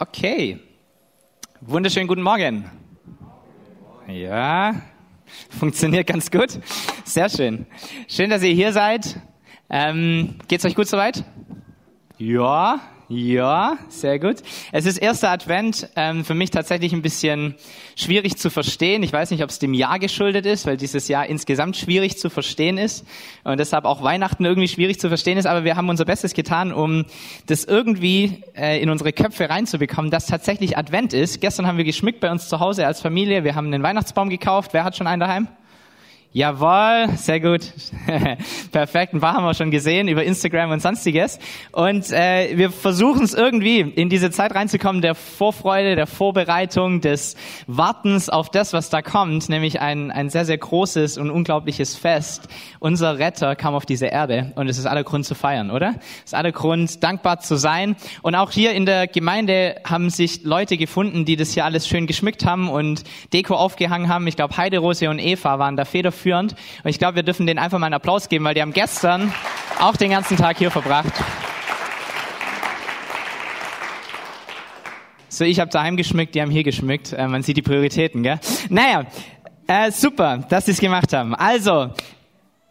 Okay. Wunderschönen guten Morgen. Ja, funktioniert ganz gut. Sehr schön. Schön, dass ihr hier seid. Ähm, geht's euch gut soweit? Ja, ja, sehr gut. Es ist erster Advent, ähm, für mich tatsächlich ein bisschen schwierig zu verstehen. Ich weiß nicht, ob es dem Jahr geschuldet ist, weil dieses Jahr insgesamt schwierig zu verstehen ist und deshalb auch Weihnachten irgendwie schwierig zu verstehen ist. Aber wir haben unser Bestes getan, um das irgendwie äh, in unsere Köpfe reinzubekommen, dass tatsächlich Advent ist. Gestern haben wir geschmückt bei uns zu Hause als Familie. Wir haben einen Weihnachtsbaum gekauft. Wer hat schon einen daheim? Jawohl, sehr gut. Perfekt, ein paar haben wir schon gesehen über Instagram und sonstiges. Und äh, wir versuchen es irgendwie in diese Zeit reinzukommen, der Vorfreude, der Vorbereitung, des Wartens auf das, was da kommt, nämlich ein, ein sehr, sehr großes und unglaubliches Fest. Unser Retter kam auf diese Erde und es ist aller Grund zu feiern, oder? Es ist aller Grund, dankbar zu sein. Und auch hier in der Gemeinde haben sich Leute gefunden, die das hier alles schön geschmückt haben und Deko aufgehangen haben. Ich glaube, Heiderose und Eva waren da federführend federführend. Und ich glaube, wir dürfen denen einfach mal einen Applaus geben, weil die haben gestern auch den ganzen Tag hier verbracht. So, ich habe daheim geschmückt, die haben hier geschmückt. Äh, man sieht die Prioritäten, gell? Naja, äh, super, dass sie es gemacht haben. Also,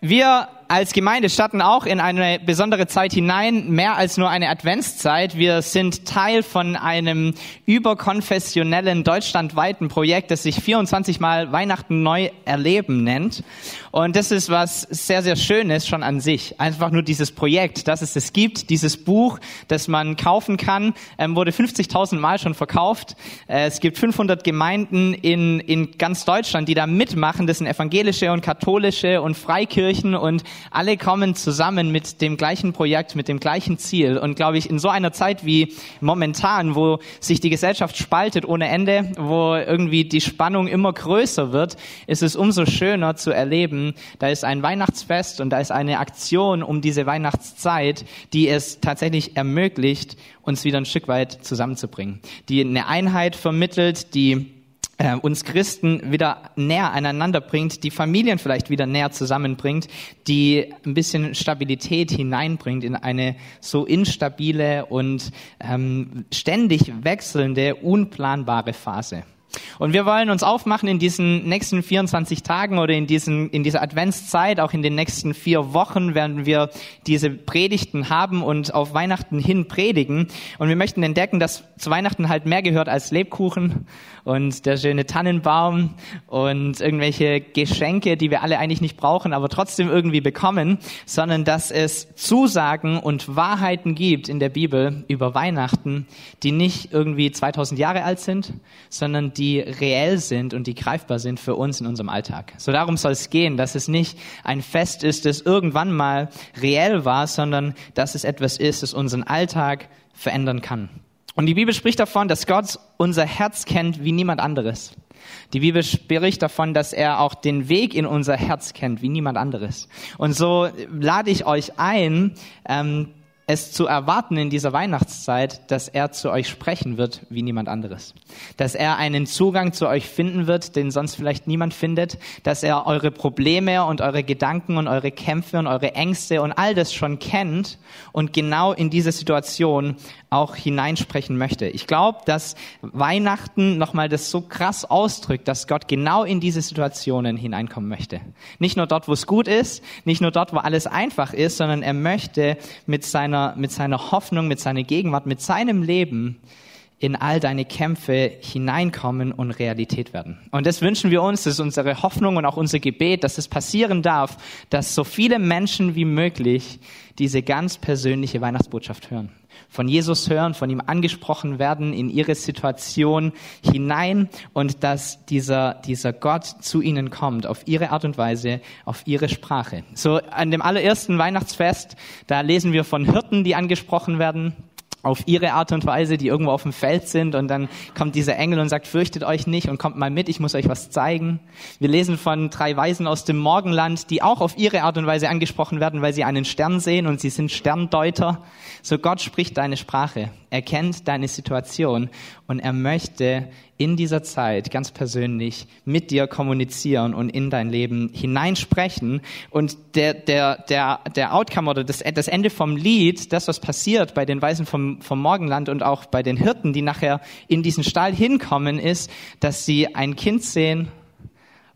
wir als Gemeinde starten auch in eine besondere Zeit hinein, mehr als nur eine Adventszeit. Wir sind Teil von einem überkonfessionellen deutschlandweiten Projekt, das sich 24 Mal Weihnachten neu erleben nennt. Und das ist was sehr, sehr Schönes schon an sich. Einfach nur dieses Projekt, dass es es gibt, dieses Buch, das man kaufen kann, ähm, wurde 50.000 Mal schon verkauft. Äh, es gibt 500 Gemeinden in, in ganz Deutschland, die da mitmachen. Das sind evangelische und katholische und Freikirchen und alle kommen zusammen mit dem gleichen Projekt, mit dem gleichen Ziel. Und glaube ich, in so einer Zeit wie momentan, wo sich die Gesellschaft spaltet ohne Ende, wo irgendwie die Spannung immer größer wird, ist es umso schöner zu erleben, da ist ein Weihnachtsfest und da ist eine Aktion um diese Weihnachtszeit, die es tatsächlich ermöglicht, uns wieder ein Stück weit zusammenzubringen, die eine Einheit vermittelt, die äh, uns Christen wieder näher aneinander bringt, die Familien vielleicht wieder näher zusammenbringt, die ein bisschen Stabilität hineinbringt in eine so instabile und ähm, ständig wechselnde, unplanbare Phase. Und wir wollen uns aufmachen in diesen nächsten 24 Tagen oder in, diesen, in dieser Adventszeit, auch in den nächsten vier Wochen werden wir diese Predigten haben und auf Weihnachten hin predigen. Und wir möchten entdecken, dass zu Weihnachten halt mehr gehört als Lebkuchen und der schöne Tannenbaum und irgendwelche Geschenke, die wir alle eigentlich nicht brauchen, aber trotzdem irgendwie bekommen, sondern dass es Zusagen und Wahrheiten gibt in der Bibel über Weihnachten, die nicht irgendwie 2000 Jahre alt sind, sondern die reell sind und die greifbar sind für uns in unserem Alltag. So darum soll es gehen, dass es nicht ein Fest ist, das irgendwann mal reell war, sondern dass es etwas ist, das unseren Alltag verändern kann. Und die Bibel spricht davon, dass Gott unser Herz kennt wie niemand anderes. Die Bibel spricht davon, dass er auch den Weg in unser Herz kennt wie niemand anderes. Und so lade ich euch ein, ähm, es zu erwarten in dieser Weihnachtszeit, dass er zu euch sprechen wird wie niemand anderes. Dass er einen Zugang zu euch finden wird, den sonst vielleicht niemand findet. Dass er eure Probleme und eure Gedanken und eure Kämpfe und eure Ängste und all das schon kennt und genau in diese Situation auch hineinsprechen möchte. Ich glaube, dass Weihnachten nochmal das so krass ausdrückt, dass Gott genau in diese Situationen hineinkommen möchte. Nicht nur dort, wo es gut ist, nicht nur dort, wo alles einfach ist, sondern er möchte mit seiner seiner, mit seiner Hoffnung, mit seiner Gegenwart, mit seinem Leben in all deine Kämpfe hineinkommen und Realität werden. Und das wünschen wir uns, das ist unsere Hoffnung und auch unser Gebet, dass es passieren darf, dass so viele Menschen wie möglich diese ganz persönliche Weihnachtsbotschaft hören. Von Jesus hören, von ihm angesprochen werden in ihre Situation hinein und dass dieser, dieser Gott zu ihnen kommt, auf ihre Art und Weise, auf ihre Sprache. So an dem allerersten Weihnachtsfest, da lesen wir von Hirten, die angesprochen werden auf ihre Art und Weise, die irgendwo auf dem Feld sind und dann kommt dieser Engel und sagt, fürchtet euch nicht und kommt mal mit, ich muss euch was zeigen. Wir lesen von drei Weisen aus dem Morgenland, die auch auf ihre Art und Weise angesprochen werden, weil sie einen Stern sehen und sie sind Sterndeuter. So Gott spricht deine Sprache, er kennt deine Situation und er möchte in dieser Zeit ganz persönlich mit dir kommunizieren und in dein Leben hineinsprechen. Und der, der, der, der Outcome oder das, das Ende vom Lied, das, was passiert bei den Weisen vom, vom Morgenland und auch bei den Hirten, die nachher in diesen Stall hinkommen, ist, dass sie ein Kind sehen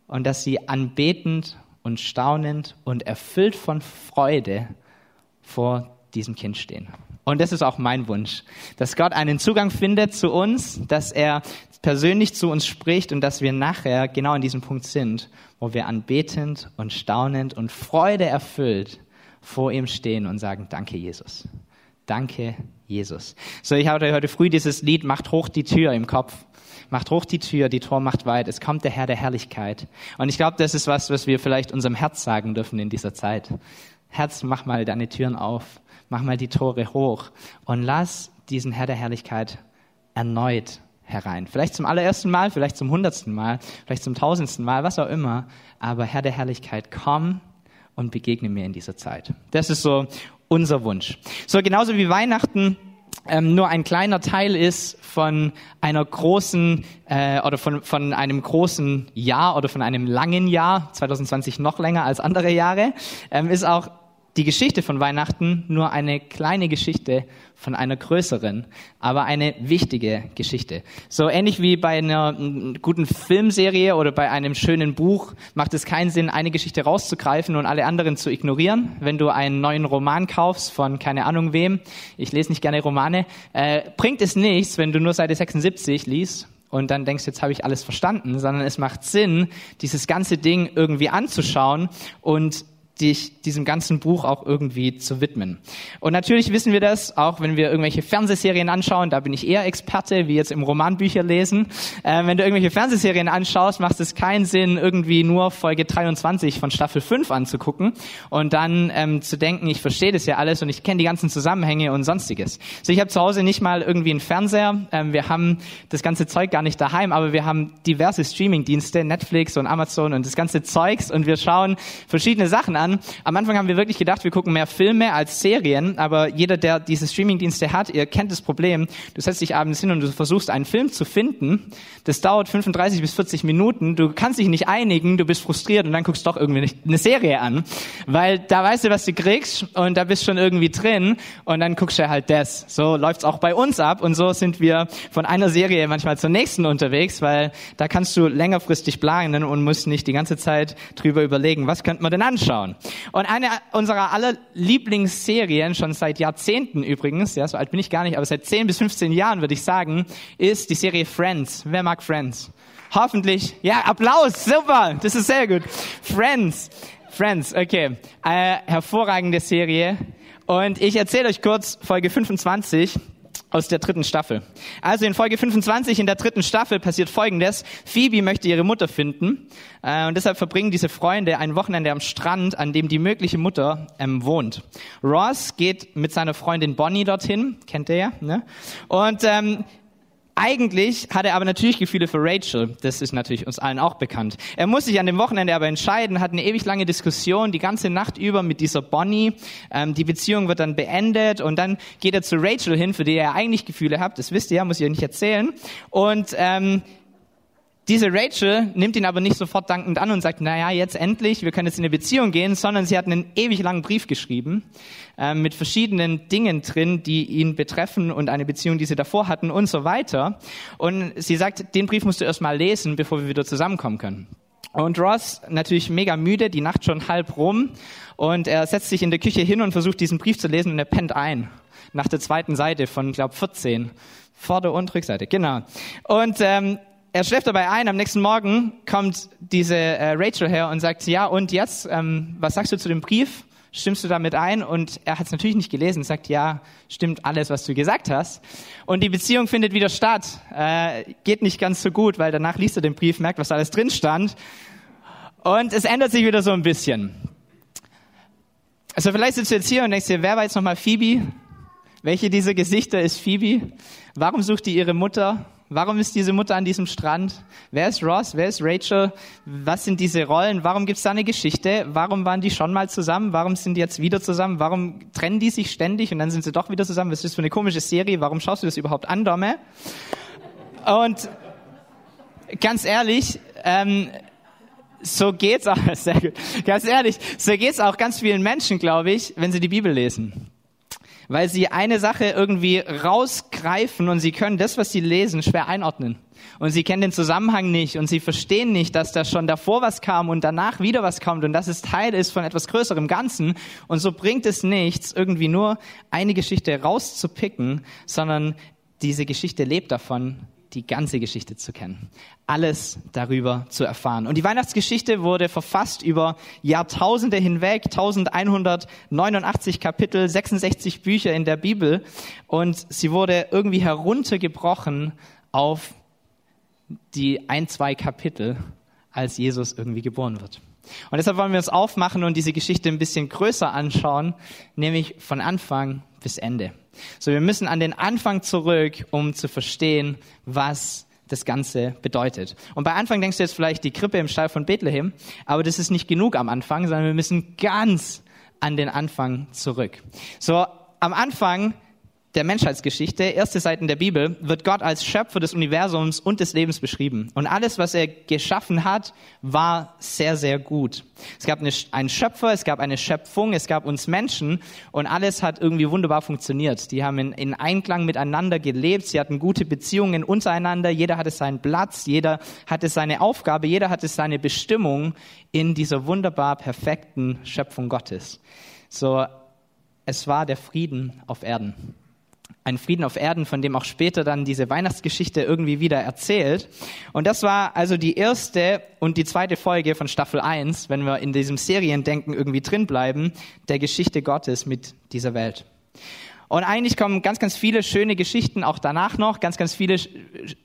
und dass sie anbetend und staunend und erfüllt von Freude vor diesem Kind stehen. Und das ist auch mein Wunsch, dass Gott einen Zugang findet zu uns, dass er persönlich zu uns spricht und dass wir nachher genau an diesem Punkt sind, wo wir anbetend und staunend und Freude erfüllt vor ihm stehen und sagen, danke Jesus. Danke Jesus. So, ich hatte heute früh dieses Lied, macht hoch die Tür im Kopf. Macht hoch die Tür, die Tor macht weit. Es kommt der Herr der Herrlichkeit. Und ich glaube, das ist was, was wir vielleicht unserem Herz sagen dürfen in dieser Zeit. Herz, mach mal deine Türen auf mach mal die Tore hoch und lass diesen Herr der Herrlichkeit erneut herein. Vielleicht zum allerersten Mal, vielleicht zum hundertsten Mal, vielleicht zum tausendsten Mal, was auch immer. Aber Herr der Herrlichkeit, komm und begegne mir in dieser Zeit. Das ist so unser Wunsch. So genauso wie Weihnachten ähm, nur ein kleiner Teil ist von einer großen äh, oder von, von einem großen Jahr oder von einem langen Jahr, 2020 noch länger als andere Jahre, ähm, ist auch die Geschichte von Weihnachten nur eine kleine Geschichte von einer größeren, aber eine wichtige Geschichte. So ähnlich wie bei einer guten Filmserie oder bei einem schönen Buch macht es keinen Sinn, eine Geschichte rauszugreifen und alle anderen zu ignorieren. Wenn du einen neuen Roman kaufst von keine Ahnung wem, ich lese nicht gerne Romane, äh, bringt es nichts, wenn du nur Seite 76 liest und dann denkst, jetzt habe ich alles verstanden, sondern es macht Sinn, dieses ganze Ding irgendwie anzuschauen und dich diesem ganzen Buch auch irgendwie zu widmen. Und natürlich wissen wir das, auch wenn wir irgendwelche Fernsehserien anschauen, da bin ich eher Experte, wie jetzt im Romanbücher lesen. Äh, wenn du irgendwelche Fernsehserien anschaust, macht es keinen Sinn, irgendwie nur Folge 23 von Staffel 5 anzugucken und dann ähm, zu denken, ich verstehe das ja alles und ich kenne die ganzen Zusammenhänge und sonstiges. So, ich habe zu Hause nicht mal irgendwie einen Fernseher, ähm, wir haben das ganze Zeug gar nicht daheim, aber wir haben diverse Streamingdienste, Netflix und Amazon und das ganze Zeugs und wir schauen verschiedene Sachen an. Am Anfang haben wir wirklich gedacht, wir gucken mehr Filme als Serien, aber jeder, der diese Streamingdienste hat, ihr kennt das Problem. Du setzt dich abends hin und du versuchst einen Film zu finden. Das dauert 35 bis 40 Minuten. Du kannst dich nicht einigen, du bist frustriert und dann guckst du doch irgendwie eine Serie an, weil da weißt du, was du kriegst und da bist schon irgendwie drin und dann guckst du halt das. So läuft's auch bei uns ab und so sind wir von einer Serie manchmal zur nächsten unterwegs, weil da kannst du längerfristig planen und musst nicht die ganze Zeit drüber überlegen, was könnte man denn anschauen. Und eine unserer aller Lieblingsserien, schon seit Jahrzehnten übrigens, ja, so alt bin ich gar nicht, aber seit 10 bis 15 Jahren würde ich sagen, ist die Serie Friends. Wer mag Friends? Hoffentlich. Ja, Applaus, super, das ist sehr gut. Friends, Friends, okay. Äh, hervorragende Serie. Und ich erzähle euch kurz Folge 25 aus der dritten Staffel. Also in Folge 25 in der dritten Staffel passiert Folgendes. Phoebe möchte ihre Mutter finden äh, und deshalb verbringen diese Freunde ein Wochenende am Strand, an dem die mögliche Mutter ähm, wohnt. Ross geht mit seiner Freundin Bonnie dorthin, kennt ihr ja, ne? Und ähm, eigentlich hat er aber natürlich Gefühle für Rachel. Das ist natürlich uns allen auch bekannt. Er muss sich an dem Wochenende aber entscheiden, hat eine ewig lange Diskussion, die ganze Nacht über mit dieser Bonnie. Ähm, die Beziehung wird dann beendet und dann geht er zu Rachel hin, für die er eigentlich Gefühle hat. Das wisst ihr, muss ich euch nicht erzählen. Und ähm, diese Rachel nimmt ihn aber nicht sofort dankend an und sagt, naja, jetzt endlich, wir können jetzt in eine Beziehung gehen, sondern sie hat einen ewig langen Brief geschrieben äh, mit verschiedenen Dingen drin, die ihn betreffen und eine Beziehung, die sie davor hatten und so weiter. Und sie sagt, den Brief musst du erst mal lesen, bevor wir wieder zusammenkommen können. Und Ross natürlich mega müde, die Nacht schon halb rum und er setzt sich in der Küche hin und versucht diesen Brief zu lesen und er pennt ein. Nach der zweiten Seite von, glaube 14. Vorder- und Rückseite, genau. Und ähm, er schläft dabei ein, am nächsten Morgen kommt diese äh, Rachel her und sagt, ja, und jetzt, ähm, was sagst du zu dem Brief? Stimmst du damit ein? Und er hat es natürlich nicht gelesen, sagt, ja, stimmt alles, was du gesagt hast. Und die Beziehung findet wieder statt. Äh, geht nicht ganz so gut, weil danach liest er den Brief, merkt, was alles drin stand. Und es ändert sich wieder so ein bisschen. Also vielleicht sitzt du jetzt hier und denkst dir, wer war jetzt nochmal Phoebe? Welche dieser Gesichter ist Phoebe? Warum sucht die ihre Mutter? Warum ist diese Mutter an diesem Strand? Wer ist Ross? Wer ist Rachel? Was sind diese Rollen? Warum gibt es da eine Geschichte? Warum waren die schon mal zusammen? Warum sind die jetzt wieder zusammen? Warum trennen die sich ständig und dann sind sie doch wieder zusammen? Was ist das für eine komische Serie? Warum schaust du das überhaupt an, Domme? Und ganz ehrlich, ähm, so geht's auch, sehr gut, ganz ehrlich, so geht's auch ganz vielen Menschen, glaube ich, wenn sie die Bibel lesen. Weil sie eine Sache irgendwie rausgreifen und sie können das, was sie lesen, schwer einordnen. Und sie kennen den Zusammenhang nicht und sie verstehen nicht, dass da schon davor was kam und danach wieder was kommt und dass es Teil ist von etwas größerem Ganzen. Und so bringt es nichts, irgendwie nur eine Geschichte rauszupicken, sondern diese Geschichte lebt davon, die ganze Geschichte zu kennen, alles darüber zu erfahren. Und die Weihnachtsgeschichte wurde verfasst über Jahrtausende hinweg, 1189 Kapitel, 66 Bücher in der Bibel und sie wurde irgendwie heruntergebrochen auf die ein, zwei Kapitel, als Jesus irgendwie geboren wird. Und deshalb wollen wir uns aufmachen und diese Geschichte ein bisschen größer anschauen, nämlich von Anfang bis Ende. So, wir müssen an den Anfang zurück, um zu verstehen, was das Ganze bedeutet. Und bei Anfang denkst du jetzt vielleicht die Krippe im Stall von Bethlehem, aber das ist nicht genug am Anfang, sondern wir müssen ganz an den Anfang zurück. So, am Anfang der Menschheitsgeschichte, erste Seiten der Bibel, wird Gott als Schöpfer des Universums und des Lebens beschrieben. Und alles, was er geschaffen hat, war sehr, sehr gut. Es gab eine, einen Schöpfer, es gab eine Schöpfung, es gab uns Menschen und alles hat irgendwie wunderbar funktioniert. Die haben in, in Einklang miteinander gelebt, sie hatten gute Beziehungen untereinander, jeder hatte seinen Platz, jeder hatte seine Aufgabe, jeder hatte seine Bestimmung in dieser wunderbar perfekten Schöpfung Gottes. So, es war der Frieden auf Erden ein Frieden auf Erden, von dem auch später dann diese Weihnachtsgeschichte irgendwie wieder erzählt. Und das war also die erste und die zweite Folge von Staffel 1, wenn wir in diesem Seriendenken irgendwie drin bleiben, der Geschichte Gottes mit dieser Welt. Und eigentlich kommen ganz, ganz viele schöne Geschichten auch danach noch, ganz, ganz viele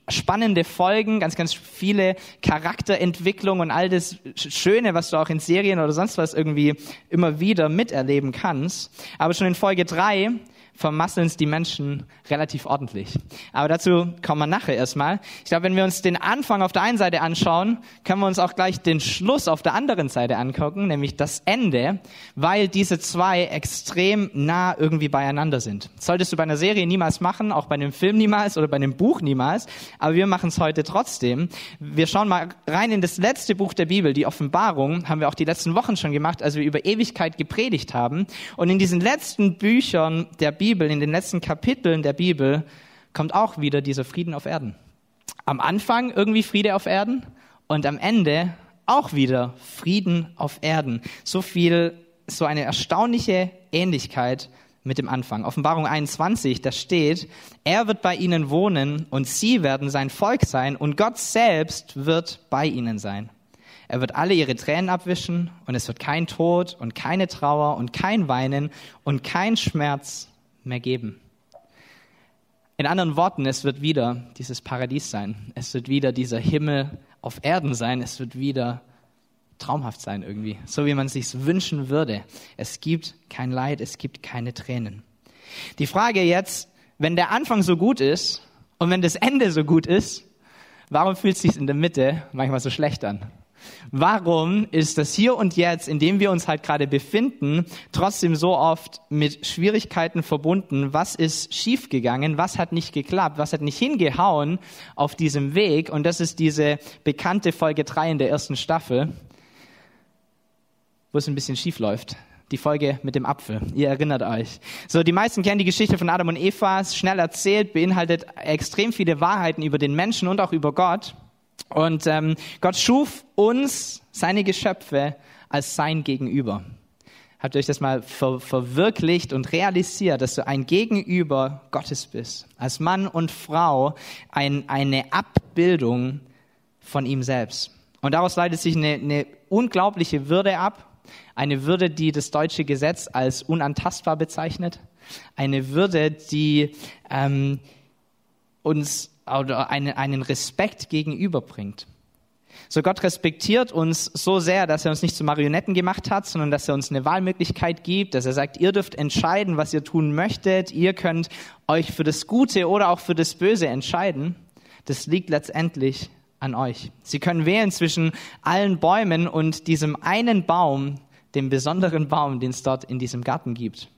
spannende Folgen, ganz, ganz viele Charakterentwicklungen und all das Schöne, was du auch in Serien oder sonst was irgendwie immer wieder miterleben kannst. Aber schon in Folge 3 vermasseln es die Menschen relativ ordentlich. Aber dazu kommen wir nachher erstmal. Ich glaube, wenn wir uns den Anfang auf der einen Seite anschauen, können wir uns auch gleich den Schluss auf der anderen Seite angucken, nämlich das Ende, weil diese zwei extrem nah irgendwie beieinander sind. Das solltest du bei einer Serie niemals machen, auch bei einem Film niemals oder bei einem Buch niemals, aber wir machen es heute trotzdem. Wir schauen mal rein in das letzte Buch der Bibel, die Offenbarung, haben wir auch die letzten Wochen schon gemacht, als wir über Ewigkeit gepredigt haben. Und in diesen letzten Büchern der Bibel Bibel, in den letzten Kapiteln der Bibel, kommt auch wieder dieser Frieden auf Erden. Am Anfang irgendwie Friede auf Erden und am Ende auch wieder Frieden auf Erden. So viel, so eine erstaunliche Ähnlichkeit mit dem Anfang. Offenbarung 21, da steht, er wird bei ihnen wohnen und sie werden sein Volk sein und Gott selbst wird bei ihnen sein. Er wird alle ihre Tränen abwischen und es wird kein Tod und keine Trauer und kein Weinen und kein Schmerz mehr geben. In anderen Worten, es wird wieder dieses Paradies sein. Es wird wieder dieser Himmel auf Erden sein. Es wird wieder traumhaft sein irgendwie, so wie man es sich wünschen würde. Es gibt kein Leid, es gibt keine Tränen. Die Frage jetzt, wenn der Anfang so gut ist und wenn das Ende so gut ist, warum fühlt es sich in der Mitte manchmal so schlecht an? Warum ist das hier und jetzt, in dem wir uns halt gerade befinden, trotzdem so oft mit Schwierigkeiten verbunden? Was ist schiefgegangen? Was hat nicht geklappt? Was hat nicht hingehauen auf diesem Weg? Und das ist diese bekannte Folge 3 in der ersten Staffel, wo es ein bisschen schief läuft die Folge mit dem Apfel. Ihr erinnert euch. So, die meisten kennen die Geschichte von Adam und Eva. Schnell erzählt, beinhaltet extrem viele Wahrheiten über den Menschen und auch über Gott. Und ähm, Gott schuf uns, seine Geschöpfe, als sein Gegenüber. Habt ihr euch das mal ver verwirklicht und realisiert, dass du ein Gegenüber Gottes bist? Als Mann und Frau ein, eine Abbildung von ihm selbst. Und daraus leitet sich eine, eine unglaubliche Würde ab. Eine Würde, die das deutsche Gesetz als unantastbar bezeichnet. Eine Würde, die ähm, uns oder einen, einen Respekt gegenüberbringt. So Gott respektiert uns so sehr, dass er uns nicht zu Marionetten gemacht hat, sondern dass er uns eine Wahlmöglichkeit gibt, dass er sagt, ihr dürft entscheiden, was ihr tun möchtet, ihr könnt euch für das Gute oder auch für das Böse entscheiden. Das liegt letztendlich an euch. Sie können wählen zwischen allen Bäumen und diesem einen Baum, dem besonderen Baum, den es dort in diesem Garten gibt.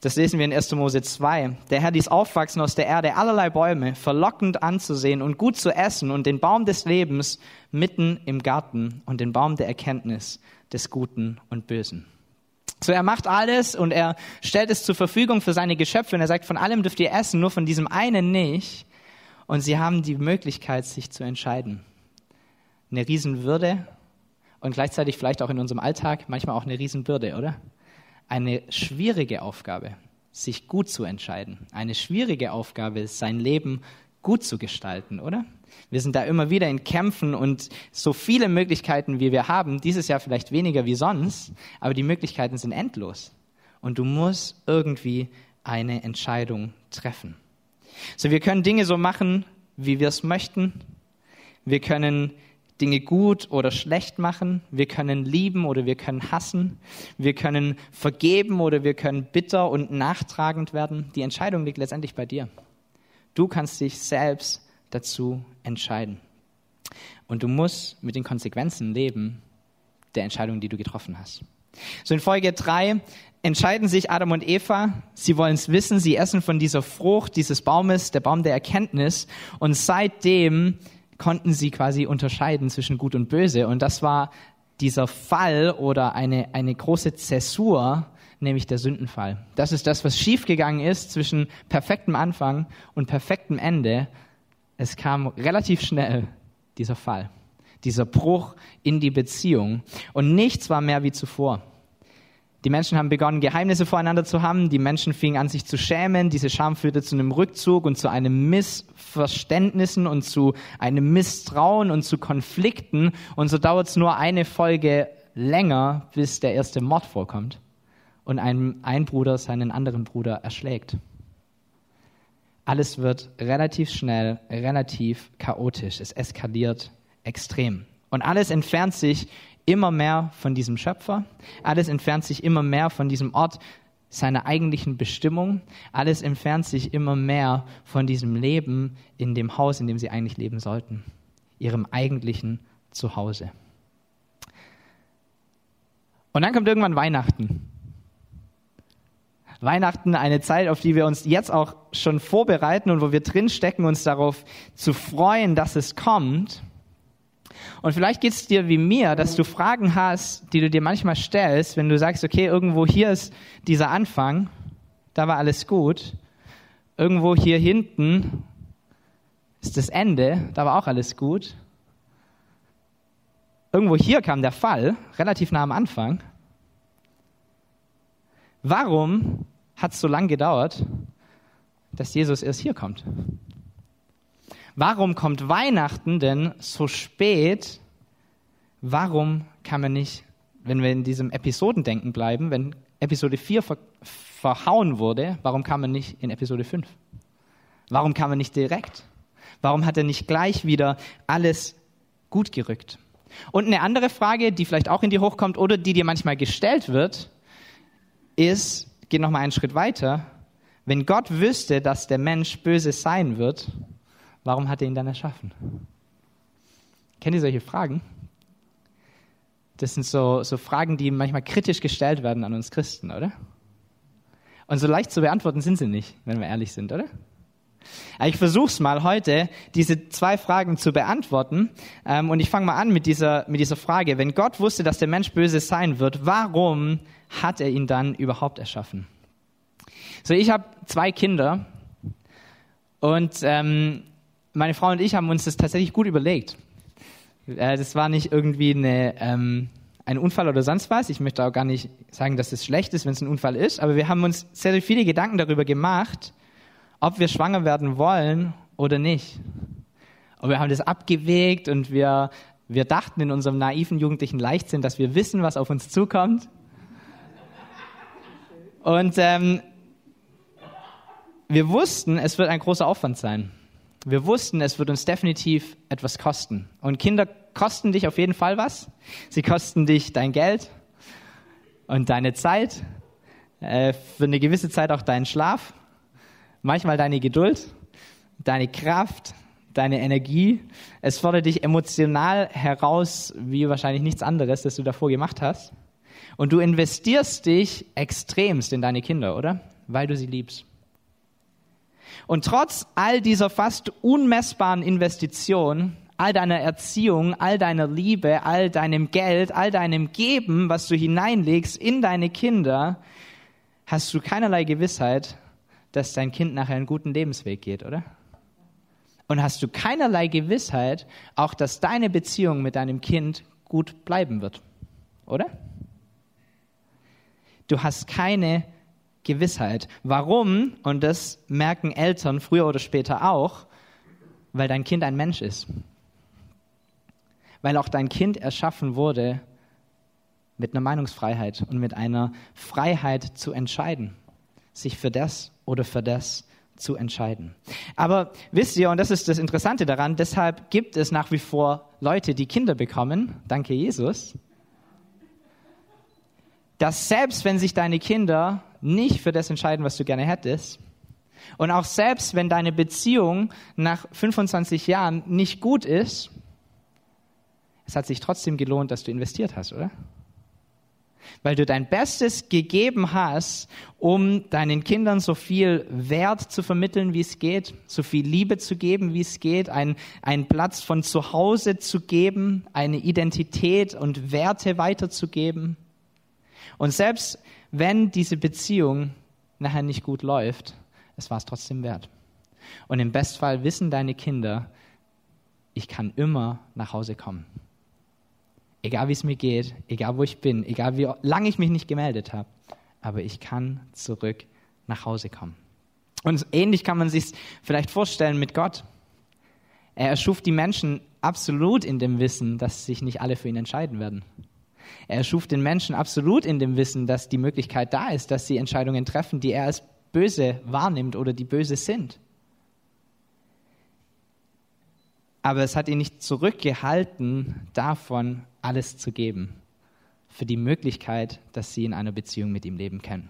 Das lesen wir in 1. Mose 2. Der Herr ließ aufwachsen aus der Erde allerlei Bäume, verlockend anzusehen und gut zu essen und den Baum des Lebens mitten im Garten und den Baum der Erkenntnis des Guten und Bösen. So, er macht alles und er stellt es zur Verfügung für seine Geschöpfe und er sagt, von allem dürft ihr essen, nur von diesem einen nicht. Und sie haben die Möglichkeit, sich zu entscheiden. Eine Riesenwürde und gleichzeitig vielleicht auch in unserem Alltag manchmal auch eine Riesenbürde, oder? Eine schwierige Aufgabe, sich gut zu entscheiden. Eine schwierige Aufgabe, sein Leben gut zu gestalten, oder? Wir sind da immer wieder in Kämpfen und so viele Möglichkeiten, wie wir haben, dieses Jahr vielleicht weniger wie sonst, aber die Möglichkeiten sind endlos. Und du musst irgendwie eine Entscheidung treffen. So, wir können Dinge so machen, wie wir es möchten. Wir können Dinge gut oder schlecht machen. Wir können lieben oder wir können hassen. Wir können vergeben oder wir können bitter und nachtragend werden. Die Entscheidung liegt letztendlich bei dir. Du kannst dich selbst dazu entscheiden. Und du musst mit den Konsequenzen leben der Entscheidung, die du getroffen hast. So in Folge drei entscheiden sich Adam und Eva. Sie wollen es wissen. Sie essen von dieser Frucht dieses Baumes, der Baum der Erkenntnis. Und seitdem konnten sie quasi unterscheiden zwischen Gut und Böse. Und das war dieser Fall oder eine, eine große Zäsur, nämlich der Sündenfall. Das ist das, was schiefgegangen ist zwischen perfektem Anfang und perfektem Ende. Es kam relativ schnell dieser Fall, dieser Bruch in die Beziehung. Und nichts war mehr wie zuvor. Die Menschen haben begonnen, Geheimnisse voreinander zu haben. Die Menschen fingen an, sich zu schämen. Diese Scham führte zu einem Rückzug und zu einem Missverständnissen und zu einem Misstrauen und zu Konflikten. Und so dauert es nur eine Folge länger, bis der erste Mord vorkommt und ein, ein Bruder seinen anderen Bruder erschlägt. Alles wird relativ schnell, relativ chaotisch. Es eskaliert extrem. Und alles entfernt sich immer mehr von diesem Schöpfer. Alles entfernt sich immer mehr von diesem Ort seiner eigentlichen Bestimmung. Alles entfernt sich immer mehr von diesem Leben in dem Haus, in dem sie eigentlich leben sollten. Ihrem eigentlichen Zuhause. Und dann kommt irgendwann Weihnachten. Weihnachten eine Zeit, auf die wir uns jetzt auch schon vorbereiten und wo wir drinstecken, uns darauf zu freuen, dass es kommt. Und vielleicht geht es dir wie mir, dass du Fragen hast, die du dir manchmal stellst, wenn du sagst, okay, irgendwo hier ist dieser Anfang, da war alles gut. Irgendwo hier hinten ist das Ende, da war auch alles gut. Irgendwo hier kam der Fall, relativ nah am Anfang. Warum hat es so lange gedauert, dass Jesus erst hier kommt? Warum kommt Weihnachten denn so spät? Warum kann man nicht, wenn wir in diesem Episodendenken bleiben, wenn Episode 4 ver verhauen wurde, warum kam man nicht in Episode 5? Warum kam man nicht direkt? Warum hat er nicht gleich wieder alles gut gerückt? Und eine andere Frage, die vielleicht auch in dir hochkommt oder die dir manchmal gestellt wird, ist, geht noch mal einen Schritt weiter. Wenn Gott wüsste, dass der Mensch böse sein wird, Warum hat er ihn dann erschaffen? Kennt ihr solche Fragen? Das sind so, so Fragen, die manchmal kritisch gestellt werden an uns Christen, oder? Und so leicht zu beantworten sind sie nicht, wenn wir ehrlich sind, oder? Ich versuche es mal heute, diese zwei Fragen zu beantworten. Ähm, und ich fange mal an mit dieser, mit dieser Frage. Wenn Gott wusste, dass der Mensch böse sein wird, warum hat er ihn dann überhaupt erschaffen? So, ich habe zwei Kinder und ähm, meine Frau und ich haben uns das tatsächlich gut überlegt. Äh, das war nicht irgendwie eine, ähm, ein Unfall oder sonst was. Ich möchte auch gar nicht sagen, dass es schlecht ist, wenn es ein Unfall ist, aber wir haben uns sehr, sehr viele Gedanken darüber gemacht, ob wir schwanger werden wollen oder nicht. Und wir haben das abgewegt und wir, wir dachten in unserem naiven jugendlichen Leichtsinn, dass wir wissen, was auf uns zukommt. Und ähm, wir wussten, es wird ein großer Aufwand sein. Wir wussten, es wird uns definitiv etwas kosten. Und Kinder kosten dich auf jeden Fall was. Sie kosten dich dein Geld und deine Zeit, äh, für eine gewisse Zeit auch deinen Schlaf, manchmal deine Geduld, deine Kraft, deine Energie. Es fordert dich emotional heraus, wie wahrscheinlich nichts anderes, das du davor gemacht hast. Und du investierst dich extremst in deine Kinder, oder? Weil du sie liebst. Und trotz all dieser fast unmessbaren Investition, all deiner Erziehung, all deiner Liebe, all deinem Geld, all deinem Geben, was du hineinlegst in deine Kinder, hast du keinerlei Gewissheit, dass dein Kind nachher einen guten Lebensweg geht, oder? Und hast du keinerlei Gewissheit, auch dass deine Beziehung mit deinem Kind gut bleiben wird, oder? Du hast keine Gewissheit. Warum? Und das merken Eltern früher oder später auch, weil dein Kind ein Mensch ist. Weil auch dein Kind erschaffen wurde mit einer Meinungsfreiheit und mit einer Freiheit zu entscheiden, sich für das oder für das zu entscheiden. Aber wisst ihr, und das ist das Interessante daran, deshalb gibt es nach wie vor Leute, die Kinder bekommen, danke Jesus, dass selbst wenn sich deine Kinder nicht für das entscheiden, was du gerne hättest, und auch selbst wenn deine Beziehung nach 25 Jahren nicht gut ist, es hat sich trotzdem gelohnt, dass du investiert hast, oder? Weil du dein Bestes gegeben hast, um deinen Kindern so viel Wert zu vermitteln, wie es geht, so viel Liebe zu geben, wie es geht, einen, einen Platz von zu Hause zu geben, eine Identität und Werte weiterzugeben. Und selbst wenn diese Beziehung nachher nicht gut läuft, es war es trotzdem wert. Und im Bestfall wissen deine Kinder, ich kann immer nach Hause kommen. Egal wie es mir geht, egal wo ich bin, egal wie lange ich mich nicht gemeldet habe, aber ich kann zurück nach Hause kommen. Und ähnlich kann man sich vielleicht vorstellen mit Gott. Er erschuf die Menschen absolut in dem Wissen, dass sich nicht alle für ihn entscheiden werden. Er schuf den Menschen absolut in dem Wissen, dass die Möglichkeit da ist, dass sie Entscheidungen treffen, die er als böse wahrnimmt oder die böse sind. Aber es hat ihn nicht zurückgehalten, davon alles zu geben. Für die Möglichkeit, dass sie in einer Beziehung mit ihm leben können.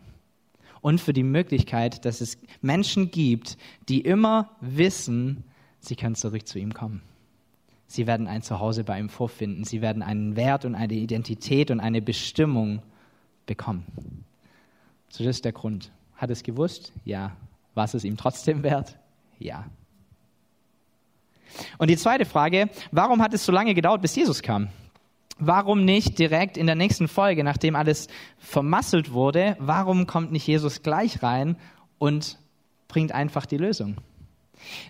Und für die Möglichkeit, dass es Menschen gibt, die immer wissen, sie können zurück zu ihm kommen. Sie werden ein Zuhause bei ihm vorfinden. Sie werden einen Wert und eine Identität und eine Bestimmung bekommen. So, das ist der Grund. Hat es gewusst? Ja. War es ihm trotzdem wert? Ja. Und die zweite Frage, warum hat es so lange gedauert, bis Jesus kam? Warum nicht direkt in der nächsten Folge, nachdem alles vermasselt wurde, warum kommt nicht Jesus gleich rein und bringt einfach die Lösung?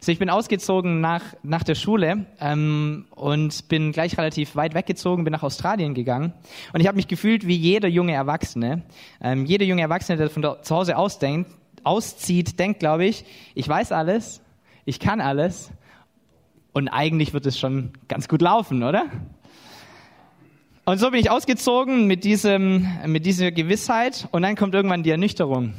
So, ich bin ausgezogen nach, nach der Schule ähm, und bin gleich relativ weit weggezogen, bin nach Australien gegangen. Und ich habe mich gefühlt wie jeder junge Erwachsene. Ähm, jeder junge Erwachsene, der von der, zu Hause ausdenkt, auszieht, denkt, glaube ich, ich weiß alles, ich kann alles und eigentlich wird es schon ganz gut laufen, oder? Und so bin ich ausgezogen mit, diesem, mit dieser Gewissheit und dann kommt irgendwann die Ernüchterung.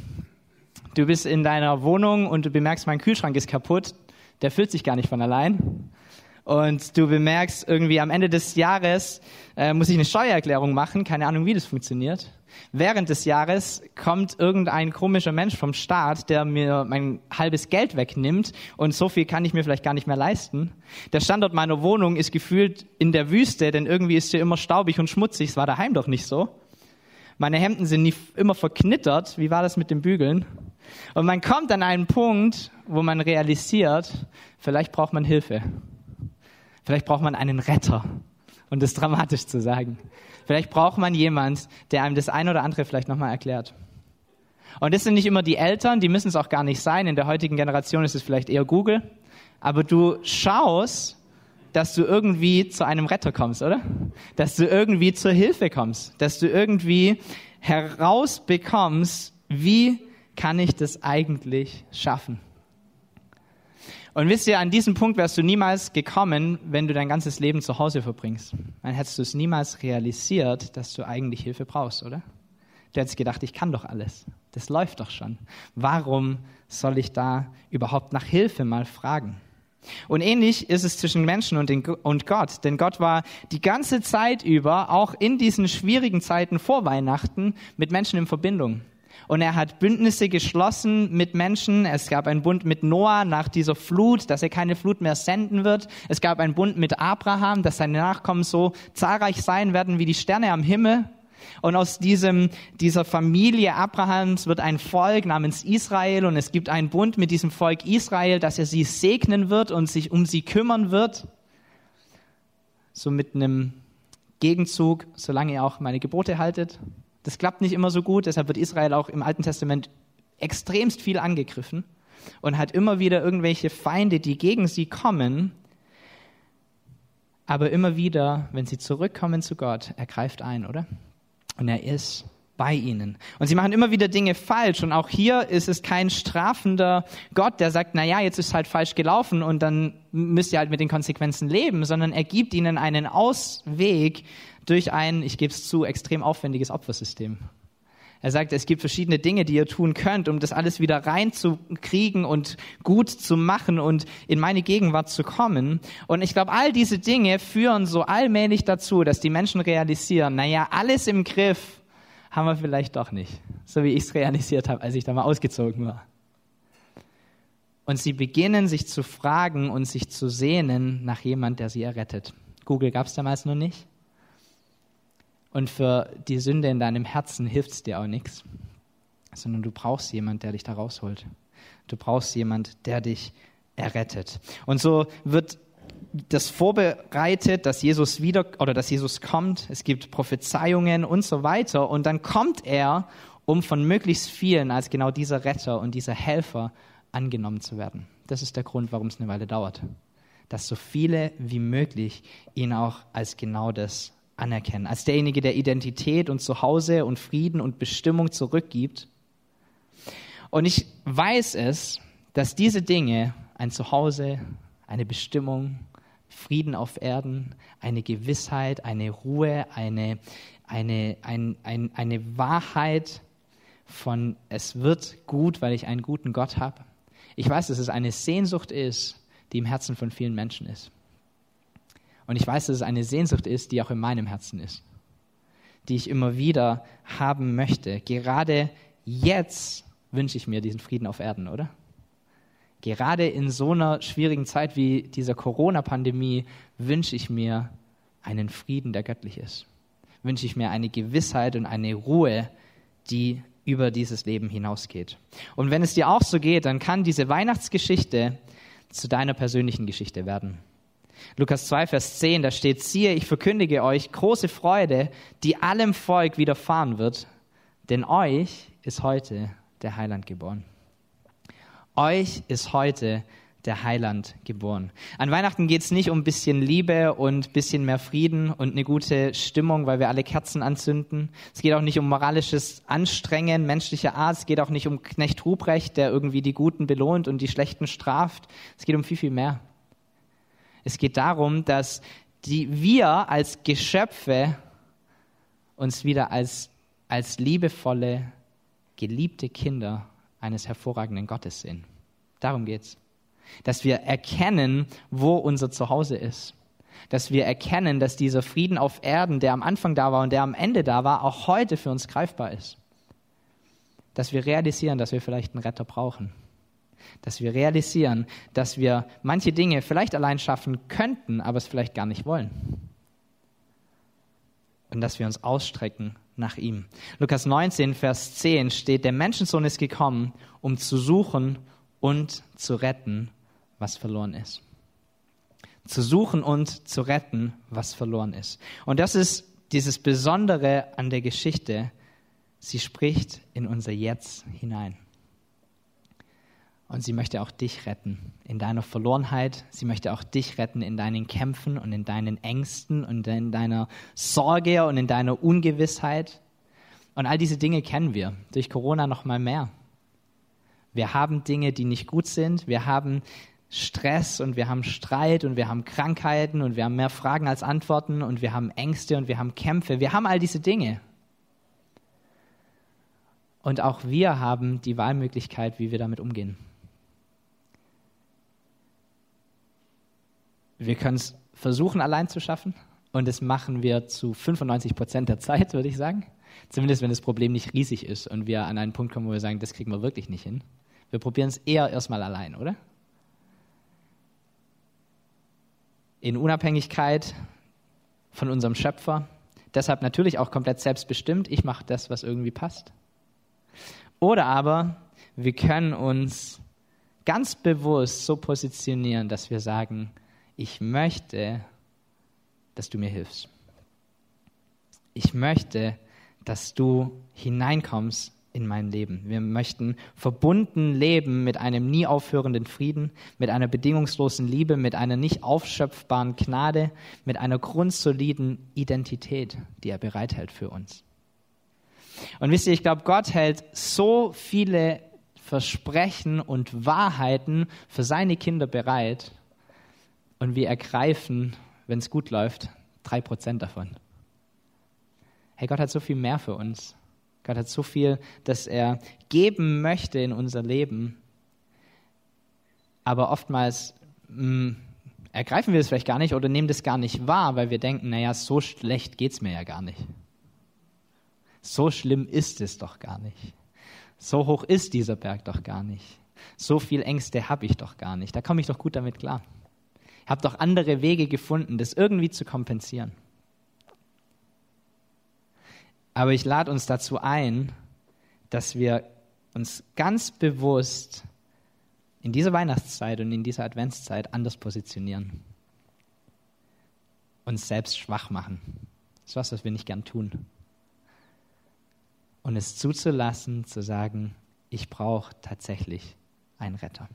Du bist in deiner Wohnung und du bemerkst, mein Kühlschrank ist kaputt. Der füllt sich gar nicht von allein. Und du bemerkst irgendwie am Ende des Jahres äh, muss ich eine Steuererklärung machen. Keine Ahnung, wie das funktioniert. Während des Jahres kommt irgendein komischer Mensch vom Staat, der mir mein halbes Geld wegnimmt und so viel kann ich mir vielleicht gar nicht mehr leisten. Der Standort meiner Wohnung ist gefühlt in der Wüste, denn irgendwie ist sie immer staubig und schmutzig. Es war daheim doch nicht so. Meine Hemden sind nie, immer verknittert. Wie war das mit dem Bügeln? Und man kommt an einen Punkt, wo man realisiert, vielleicht braucht man Hilfe. Vielleicht braucht man einen Retter. Und das dramatisch zu sagen. Vielleicht braucht man jemand, der einem das eine oder andere vielleicht nochmal erklärt. Und das sind nicht immer die Eltern, die müssen es auch gar nicht sein. In der heutigen Generation ist es vielleicht eher Google. Aber du schaust, dass du irgendwie zu einem Retter kommst, oder? Dass du irgendwie zur Hilfe kommst. Dass du irgendwie herausbekommst, wie kann ich das eigentlich schaffen? Und wisst ihr, an diesem Punkt wärst du niemals gekommen, wenn du dein ganzes Leben zu Hause verbringst. Dann hättest du es niemals realisiert, dass du eigentlich Hilfe brauchst, oder? Du hättest gedacht, ich kann doch alles. Das läuft doch schon. Warum soll ich da überhaupt nach Hilfe mal fragen? Und ähnlich ist es zwischen Menschen und, den, und Gott. Denn Gott war die ganze Zeit über, auch in diesen schwierigen Zeiten vor Weihnachten, mit Menschen in Verbindung. Und er hat Bündnisse geschlossen mit Menschen. Es gab einen Bund mit Noah nach dieser Flut, dass er keine Flut mehr senden wird. Es gab einen Bund mit Abraham, dass seine Nachkommen so zahlreich sein werden wie die Sterne am Himmel. Und aus diesem, dieser Familie Abrahams wird ein Volk namens Israel und es gibt einen Bund mit diesem Volk Israel, dass er sie segnen wird und sich um sie kümmern wird. So mit einem Gegenzug, solange ihr auch meine Gebote haltet. Das klappt nicht immer so gut, deshalb wird Israel auch im Alten Testament extremst viel angegriffen und hat immer wieder irgendwelche Feinde, die gegen sie kommen. Aber immer wieder, wenn sie zurückkommen zu Gott, er greift ein, oder? Und er ist bei ihnen. Und sie machen immer wieder Dinge falsch. Und auch hier ist es kein strafender Gott, der sagt, na ja, jetzt ist halt falsch gelaufen und dann müsst ihr halt mit den Konsequenzen leben, sondern er gibt ihnen einen Ausweg durch ein, ich gebe es zu, extrem aufwendiges Opfersystem. Er sagt, es gibt verschiedene Dinge, die ihr tun könnt, um das alles wieder reinzukriegen und gut zu machen und in meine Gegenwart zu kommen. Und ich glaube, all diese Dinge führen so allmählich dazu, dass die Menschen realisieren, naja, alles im Griff haben wir vielleicht doch nicht. So wie ich es realisiert habe, als ich da mal ausgezogen war. Und sie beginnen sich zu fragen und sich zu sehnen nach jemand, der sie errettet. Google gab es damals noch nicht. Und für die Sünde in deinem Herzen hilft es dir auch nichts, sondern du brauchst jemand, der dich da rausholt. Du brauchst jemand, der dich errettet. Und so wird das vorbereitet, dass Jesus wieder oder dass Jesus kommt. Es gibt Prophezeiungen und so weiter. Und dann kommt er, um von möglichst vielen als genau dieser Retter und dieser Helfer angenommen zu werden. Das ist der Grund, warum es eine Weile dauert. Dass so viele wie möglich ihn auch als genau das anerkennen, als derjenige, der Identität und Zuhause und Frieden und Bestimmung zurückgibt. Und ich weiß es, dass diese Dinge, ein Zuhause, eine Bestimmung, Frieden auf Erden, eine Gewissheit, eine Ruhe, eine, eine, ein, ein, eine Wahrheit von es wird gut, weil ich einen guten Gott habe. Ich weiß, dass es eine Sehnsucht ist, die im Herzen von vielen Menschen ist. Und ich weiß, dass es eine Sehnsucht ist, die auch in meinem Herzen ist, die ich immer wieder haben möchte. Gerade jetzt wünsche ich mir diesen Frieden auf Erden, oder? Gerade in so einer schwierigen Zeit wie dieser Corona-Pandemie wünsche ich mir einen Frieden, der göttlich ist. Wünsche ich mir eine Gewissheit und eine Ruhe, die über dieses Leben hinausgeht. Und wenn es dir auch so geht, dann kann diese Weihnachtsgeschichte zu deiner persönlichen Geschichte werden. Lukas 2, Vers 10, da steht, siehe, ich verkündige euch große Freude, die allem Volk widerfahren wird, denn euch ist heute der Heiland geboren. Euch ist heute der Heiland geboren. An Weihnachten geht es nicht um ein bisschen Liebe und ein bisschen mehr Frieden und eine gute Stimmung, weil wir alle Kerzen anzünden. Es geht auch nicht um moralisches Anstrengen menschlicher Art. Es geht auch nicht um Knecht Ruprecht, der irgendwie die Guten belohnt und die Schlechten straft. Es geht um viel, viel mehr. Es geht darum, dass die, wir als Geschöpfe uns wieder als, als liebevolle, geliebte Kinder eines hervorragenden Gottes sehen. Darum geht's. Dass wir erkennen, wo unser Zuhause ist. Dass wir erkennen, dass dieser Frieden auf Erden, der am Anfang da war und der am Ende da war, auch heute für uns greifbar ist. Dass wir realisieren, dass wir vielleicht einen Retter brauchen dass wir realisieren, dass wir manche Dinge vielleicht allein schaffen könnten, aber es vielleicht gar nicht wollen. Und dass wir uns ausstrecken nach ihm. Lukas 19, Vers 10 steht, der Menschensohn ist gekommen, um zu suchen und zu retten, was verloren ist. Zu suchen und zu retten, was verloren ist. Und das ist dieses Besondere an der Geschichte. Sie spricht in unser Jetzt hinein. Und sie möchte auch dich retten in deiner Verlorenheit. Sie möchte auch dich retten in deinen Kämpfen und in deinen Ängsten und in deiner Sorge und in deiner Ungewissheit. Und all diese Dinge kennen wir durch Corona noch mal mehr. Wir haben Dinge, die nicht gut sind. Wir haben Stress und wir haben Streit und wir haben Krankheiten und wir haben mehr Fragen als Antworten und wir haben Ängste und wir haben Kämpfe. Wir haben all diese Dinge. Und auch wir haben die Wahlmöglichkeit, wie wir damit umgehen. Wir können es versuchen, allein zu schaffen. Und das machen wir zu 95 Prozent der Zeit, würde ich sagen. Zumindest, wenn das Problem nicht riesig ist und wir an einen Punkt kommen, wo wir sagen, das kriegen wir wirklich nicht hin. Wir probieren es eher erstmal allein, oder? In Unabhängigkeit von unserem Schöpfer, deshalb natürlich auch komplett selbstbestimmt, ich mache das, was irgendwie passt. Oder aber wir können uns ganz bewusst so positionieren, dass wir sagen, ich möchte, dass du mir hilfst. Ich möchte, dass du hineinkommst in mein Leben. Wir möchten verbunden leben mit einem nie aufhörenden Frieden, mit einer bedingungslosen Liebe, mit einer nicht aufschöpfbaren Gnade, mit einer grundsoliden Identität, die er bereithält für uns. Und wisst ihr, ich glaube, Gott hält so viele Versprechen und Wahrheiten für seine Kinder bereit und wir ergreifen, wenn es gut läuft, drei Prozent davon. Hey, Gott hat so viel mehr für uns. Gott hat so viel, dass er geben möchte in unser Leben. Aber oftmals mh, mm, ergreifen wir es vielleicht gar nicht oder nehmen das gar nicht wahr, weil wir denken, naja, so schlecht geht es mir ja gar nicht. So schlimm ist es doch gar nicht. So hoch ist dieser Berg doch gar nicht. So viel Ängste habe ich doch gar nicht. Da komme ich doch gut damit klar. Habe doch andere Wege gefunden, das irgendwie zu kompensieren. Aber ich lade uns dazu ein, dass wir uns ganz bewusst in dieser Weihnachtszeit und in dieser Adventszeit anders positionieren. Uns selbst schwach machen. Das ist was, was wir nicht gern tun und es zuzulassen, zu sagen, ich brauche tatsächlich einen Retter.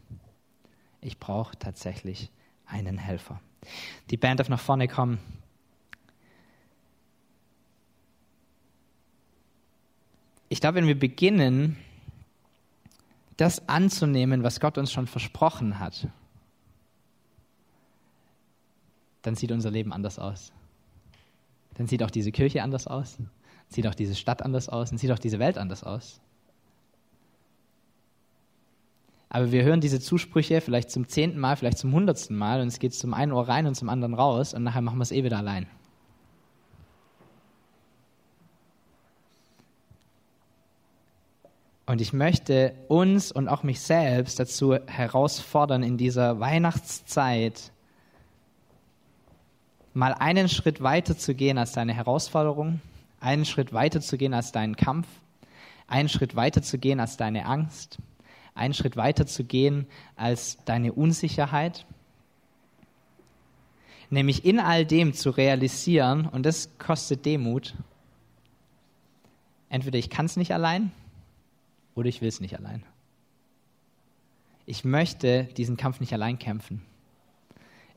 Ich brauche tatsächlich einen Helfer. Die Band darf nach vorne kommen. Ich glaube, wenn wir beginnen, das anzunehmen, was Gott uns schon versprochen hat, dann sieht unser Leben anders aus. Dann sieht auch diese Kirche anders aus. Sieht auch diese Stadt anders aus und sieht auch diese Welt anders aus. Aber wir hören diese Zusprüche vielleicht zum zehnten Mal, vielleicht zum hundertsten Mal und es geht zum einen Ohr rein und zum anderen raus und nachher machen wir es eh wieder allein. Und ich möchte uns und auch mich selbst dazu herausfordern, in dieser Weihnachtszeit mal einen Schritt weiter zu gehen als deine Herausforderung, einen Schritt weiter zu gehen als deinen Kampf, einen Schritt weiter zu gehen als deine Angst, einen Schritt weiter zu gehen als deine Unsicherheit. Nämlich in all dem zu realisieren, und das kostet Demut, entweder ich kann es nicht allein oder ich will es nicht allein. Ich möchte diesen Kampf nicht allein kämpfen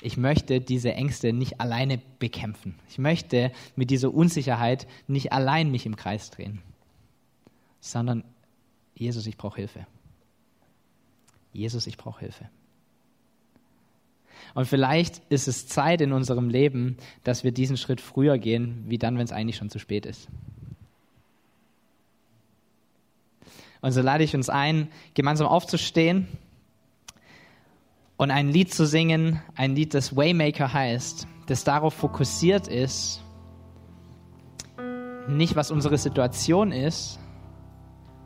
ich möchte diese Ängste nicht alleine bekämpfen. Ich möchte mit dieser Unsicherheit nicht allein mich im Kreis drehen, sondern Jesus, ich brauche Hilfe. Jesus, ich brauche Hilfe. Und vielleicht ist es Zeit in unserem Leben, dass wir diesen Schritt früher gehen, wie dann, wenn es eigentlich schon zu spät ist. Und so lade ich uns ein, gemeinsam aufzustehen und ein Lied zu singen, ein Lied, das Waymaker heißt, das darauf fokussiert ist, nicht was unsere Situation ist,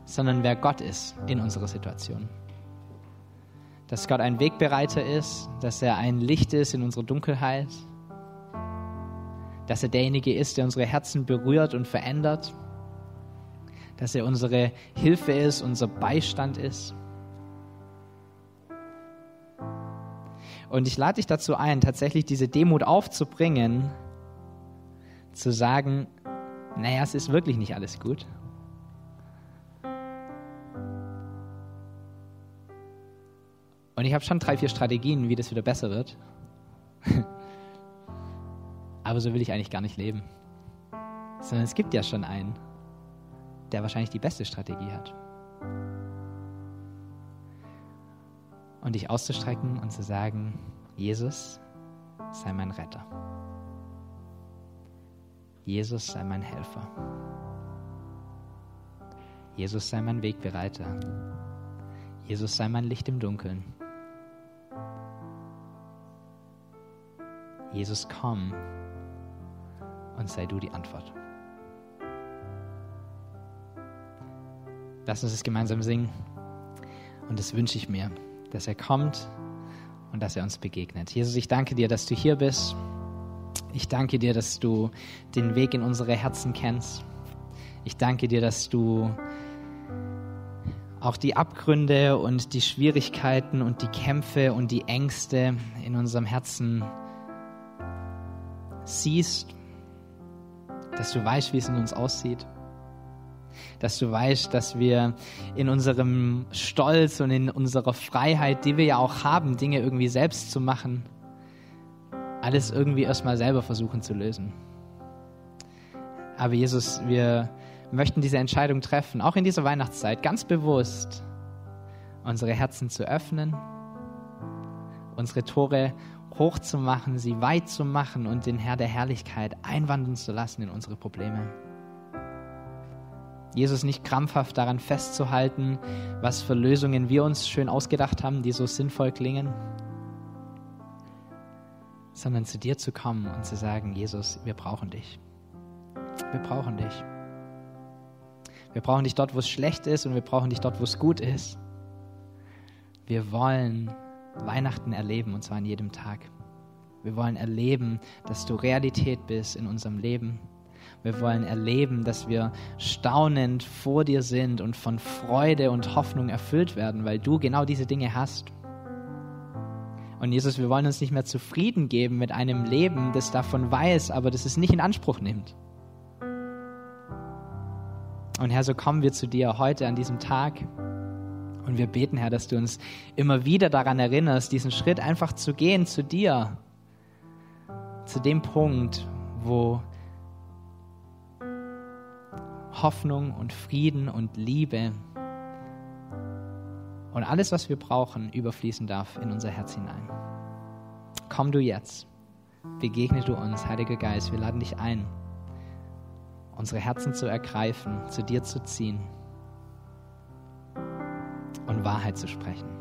sondern wer Gott ist in unserer Situation. Dass Gott ein Wegbereiter ist, dass er ein Licht ist in unserer Dunkelheit, dass er derjenige ist, der unsere Herzen berührt und verändert, dass er unsere Hilfe ist, unser Beistand ist. Und ich lade dich dazu ein, tatsächlich diese Demut aufzubringen, zu sagen, naja, es ist wirklich nicht alles gut. Und ich habe schon drei, vier Strategien, wie das wieder besser wird. Aber so will ich eigentlich gar nicht leben. Sondern es gibt ja schon einen, der wahrscheinlich die beste Strategie hat. und dich auszustrecken und zu sagen, Jesus, sei mein Retter. Jesus sei mein Helfer. Jesus sei mein Wegbereiter. Jesus sei mein Licht im Dunkeln. Jesus, komm und sei du die Antwort. Lass uns es gemeinsam singen und das wünsche ich mir dass er kommt und dass er uns begegnet. Jesus, ich danke dir, dass du hier bist. Ich danke dir, dass du den Weg in unsere Herzen kennst. Ich danke dir, dass du auch die Abgründe und die Schwierigkeiten und die Kämpfe und die Ängste in unserem Herzen siehst, dass du weißt, wie es in uns aussieht, dass du weißt, dass wir in unserem Stolz und in unserer Freiheit, die wir ja auch haben, Dinge irgendwie selbst zu machen, alles irgendwie erstmal selber versuchen zu lösen. Aber Jesus, wir möchten diese Entscheidung treffen, auch in dieser Weihnachtszeit, ganz bewusst unsere Herzen zu öffnen, unsere Tore hochzumachen, sie weit zu machen und den Herr der Herrlichkeit einwandern zu lassen in unsere Probleme. Jesus nicht krampfhaft daran festzuhalten, was für Lösungen wir uns schön ausgedacht haben, die so sinnvoll klingen, sondern zu dir zu kommen und zu sagen, Jesus, wir brauchen dich. Wir brauchen dich. Wir brauchen dich dort, wo es schlecht ist und wir brauchen dich dort, wo es gut ist. Wir wollen Weihnachten erleben und zwar an jedem Tag. Wir wollen erleben, dass du Realität bist in unserem Leben. Wir wollen erleben, dass wir staunend vor dir sind und von Freude und Hoffnung erfüllt werden, weil du genau diese Dinge hast. Und Jesus, wir wollen uns nicht mehr zufrieden geben mit einem Leben, das davon weiß, aber das es nicht in Anspruch nimmt. Und Herr, so kommen wir zu dir heute an diesem Tag. Und wir beten, Herr, dass du uns immer wieder daran erinnerst, diesen Schritt einfach zu gehen zu dir. Zu dem Punkt, wo Hoffnung und Frieden und Liebe und alles, was wir brauchen, überfließen darf in unser Herz hinein. Komm du jetzt, begegne du uns, Heiliger Geist, wir laden dich ein unsere Herzen zu ergreifen, zu dir zu ziehen und Wahrheit zu sprechen.